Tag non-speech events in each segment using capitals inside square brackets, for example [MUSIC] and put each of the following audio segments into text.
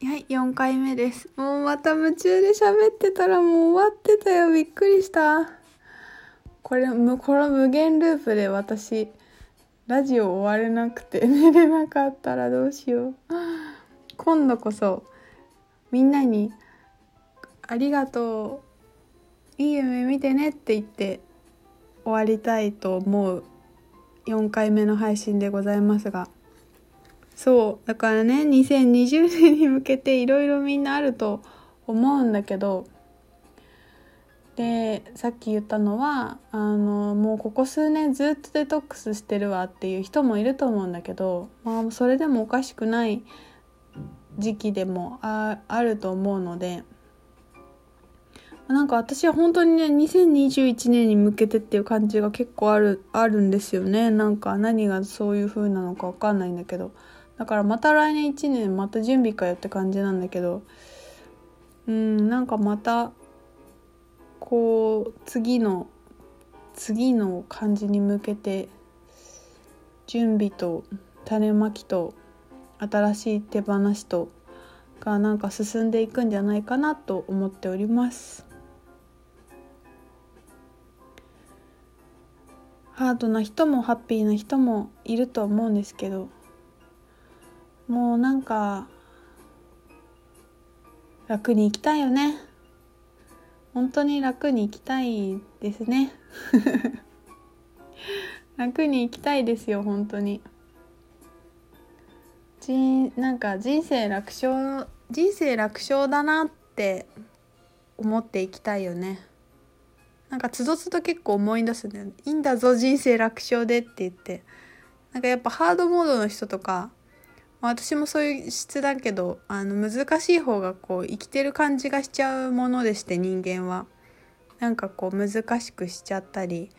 はい、4回目です。もうまた夢中で喋ってたらもう終わってたよ。びっくりした。これ、この無限ループで私、ラジオ終われなくて [LAUGHS] 寝れなかったらどうしよう。今度こそ、みんなに、ありがとう。いい夢見てねって言って終わりたいと思う4回目の配信でございますが。そうだからね2020年に向けていろいろみんなあると思うんだけどでさっき言ったのはあのもうここ数年ずっとデトックスしてるわっていう人もいると思うんだけど、まあ、それでもおかしくない時期でもああると思うのでなんか私は本当にね2021年に向けてっていう感じが結構あるあるんですよねなんか何がそういう風なのか分かんないんだけど。だからまた来年1年また準備かよって感じなんだけどうんなんかまたこう次の次の感じに向けて準備と種まきと新しい手放しとがなんか進んでいくんじゃないかなと思っております。ハードな人もハッピーな人もいると思うんですけどもうなんか楽に生きたいよね。本当に楽に生きたいですね。[LAUGHS] 楽に生きたいですよ本当に。じなんか人生楽勝人生楽勝だなって思っていきたいよね。なんかつどつど結構思い出すんだよね。いいんだぞ人生楽勝でって言って。なんかやっぱハードモードの人とか私もそういう質だけどあの難しい方がこう生きてる感じがしちゃうものでして人間は。なんかこう難しくしちゃったり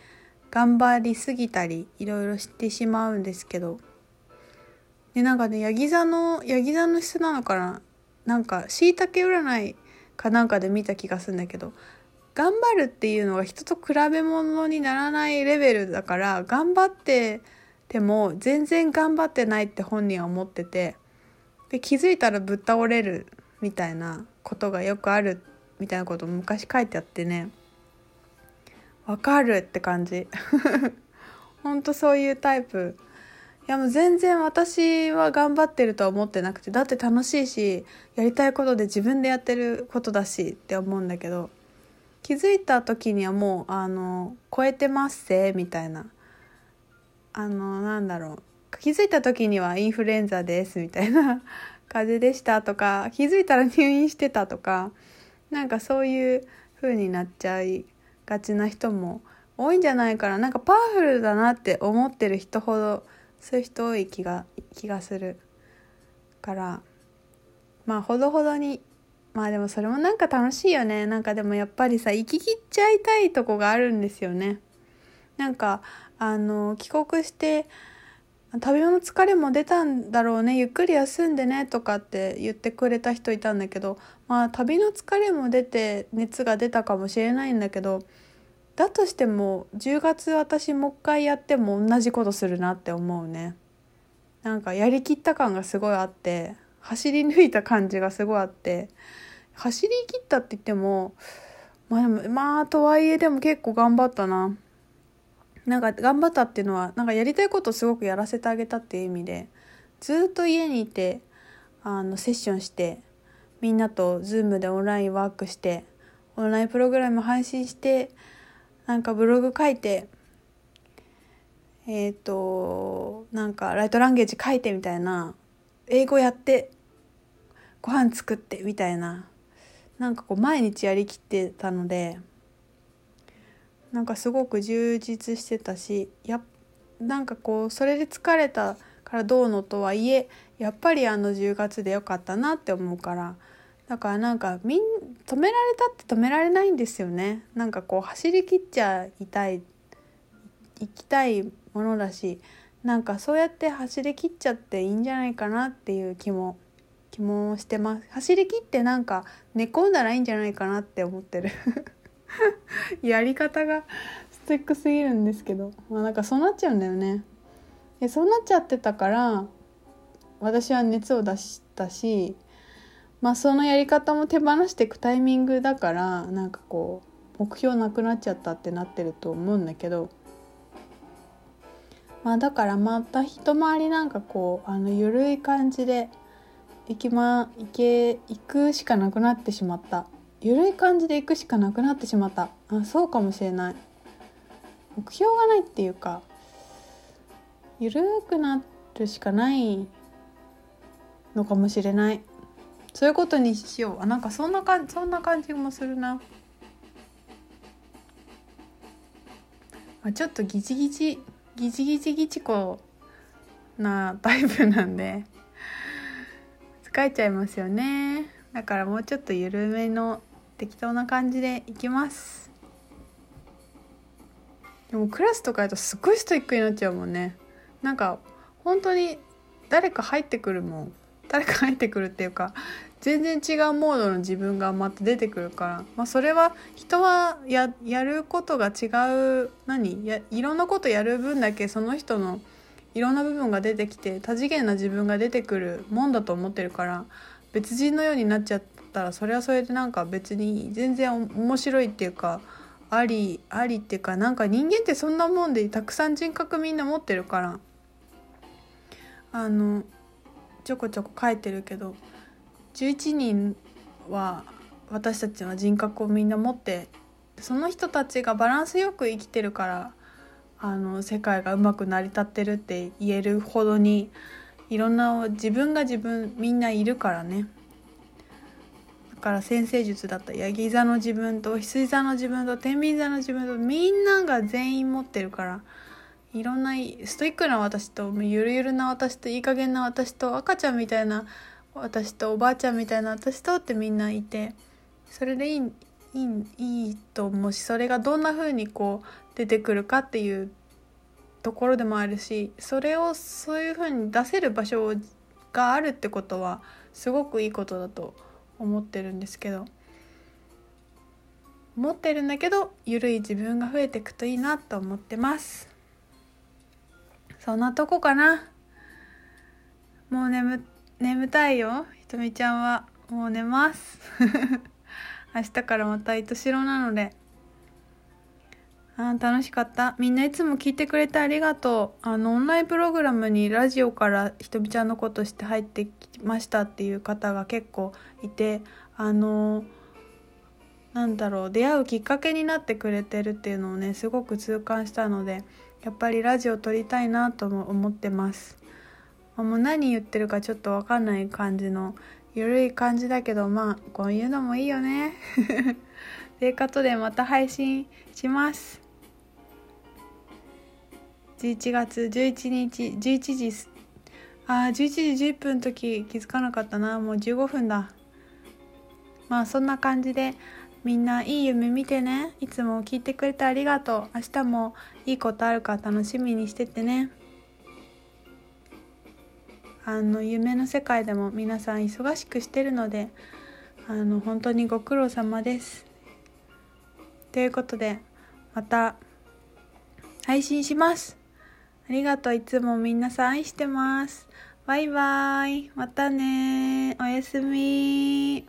頑張りすぎたりいろいろしてしまうんですけど。でなんかねヤギ座のヤギ座の質なのかな。なんかしいたけ占いかなんかで見た気がするんだけど頑張るっていうのが人と比べ物にならないレベルだから頑張ってでも全然頑張ってないって本人は思っててで気づいたらぶっ倒れるみたいなことがよくあるみたいなことを昔書いてあってね。わかるって感じ。ほんとそういうタイプ。いやもう全然私は頑張ってるとは思ってなくてだって楽しいしやりたいことで自分でやってることだしって思うんだけど気づいた時にはもうあの超えてますせみたいな。あのなんだろう。気づいた時にはインフルエンザですみたいな [LAUGHS] 風邪でしたとか気づいたら入院してたとかなんかそういう風になっちゃいがちな人も多いんじゃないかな。なんかパワフルだなって思ってる人ほどそういう人多い気が気がするから。まあほどほどに。まあでもそれもなんか楽しいよね。なんかでもやっぱりさ生き切っちゃいたいとこがあるんですよね。なんかあの帰国して旅の疲れも出たんだろうねゆっくり休んでねとかって言ってくれた人いたんだけどまあ旅の疲れも出て熱が出たかもしれないんだけどだとしても10月私もう一回やっても同じことするなって思うね。なんかやりきった感がすごいあって走り抜いた感じがすごいあって走り切ったって言ってもまあでもまあとはいえでも結構頑張ったな。なんか頑張ったっていうのはなんかやりたいことをすごくやらせてあげたっていう意味でずっと家にいてあのセッションしてみんなと Zoom でオンラインワークしてオンラインプログラム配信してなんかブログ書いてえっ、ー、となんかライトランゲージ書いてみたいな英語やってご飯作ってみたいななんかこう毎日やりきってたのでなんかすごく充実してたしやなんかこうそれで疲れたからどうのとはいえやっぱりあの10月でよかったなって思うからだからなんかみん止められたって止められないんですよね。なんかこう走り切っちゃいたい行きたいものだしなんかそうやって走り切っちゃっていいんじゃないかなっていう気も気もしてます。走り切ってなんか寝込んだらいいんじゃないかなって思ってる。[LAUGHS] [LAUGHS] やり方がストイックすぎるんですけど。まあなんかそうなっちゃうんだよね。でそうなっちゃってたから私は熱を出したしまあそのやり方も手放していくタイミングだからなんかこう目標なくなっちゃったってなってると思うんだけど。まあだからまた一回りなんかこうあの緩い感じで行きま行け行くしかなくなってしまった。緩い感じで行くしかなくなってしまった。あそうかもしれない。目標がないっていうか緩くなるしかないのかもしれない。そういうことにしよう。あなんかそんなかそんな感じもするな、あ、ちょっとギチギチギチギチギチコなタイプなんで疲れちゃいますよね。だからもうちょっと緩めの適当な感じでいきます。でもクラスとかやとすっごいストイックになっちゃうもんね。なんか本当に誰か入ってくるもん。誰か入ってくるっていうか全然違うモードの自分がまた出てくるから、まあ、それは人はやることが違う。何？やいろんなことやる分だけその人のいろんな部分が出てきて多次元な自分が出てくるもんだと思ってるから別人のようになっちゃったらそれはそれでなんか別に全然面白いっていうかありありっていうかなんか人間ってそんなもんでたくさん人格みんな持ってるからあのちょこちょこ書いてるけど11人は私たちは人格をみんな持ってその人たちがバランスよく生きてるからあの世界がうまく成り立ってるって言えるほどにいろんな自分が自分みんないるからね。から先生術だったヤギ座の自分と羊座の自分と天秤座の自分とみんなが全員持ってるからいろんなストイックな私とゆるゆるな私といい加減な私と赤ちゃんみたいな私とおばあちゃんみたいな私とってみんないてそれでいいいいいいと思うしそれがどんな風にこう出てくるかっていうところでもあるしそれをそういう風に出せる場所があるってことはすごくいいことだと思思ってるんですけど思ってるんだけど緩い自分が増えていくといいなと思ってます。そんなとこかな。もう眠眠たいよ。ひとみちゃんはもう寝ます。[LAUGHS] 明日からまた糸代なので。あ楽しかったみんないつも聞いてくれてありがとうあのオンラインプログラムにラジオからひとみちゃんのことして入ってきましたっていう方が結構いてあのなんだろう出会うきっかけになってくれてるっていうのをねすごく痛感したのでやっぱりラジオ撮りたいなとも思ってます。もう何言ってるかちょっと分かんない感じの緩い感じだけどまあこういうのもいいよね。[LAUGHS] ということでまた配信します。11月11日11時あ11時11分の時気づかなかったな。もう15分だ。まあそんな感じでみんないい夢見てね。いつも聞いてくれてありがとう。明日もいいことあるか楽しみにしててね。あの夢の世界でも皆さん忙しくしてるのであの本当にご苦労様です。ということでまた配信します。ありがとう。いつもみんなさん愛してます。バイバイ。またねおやすみ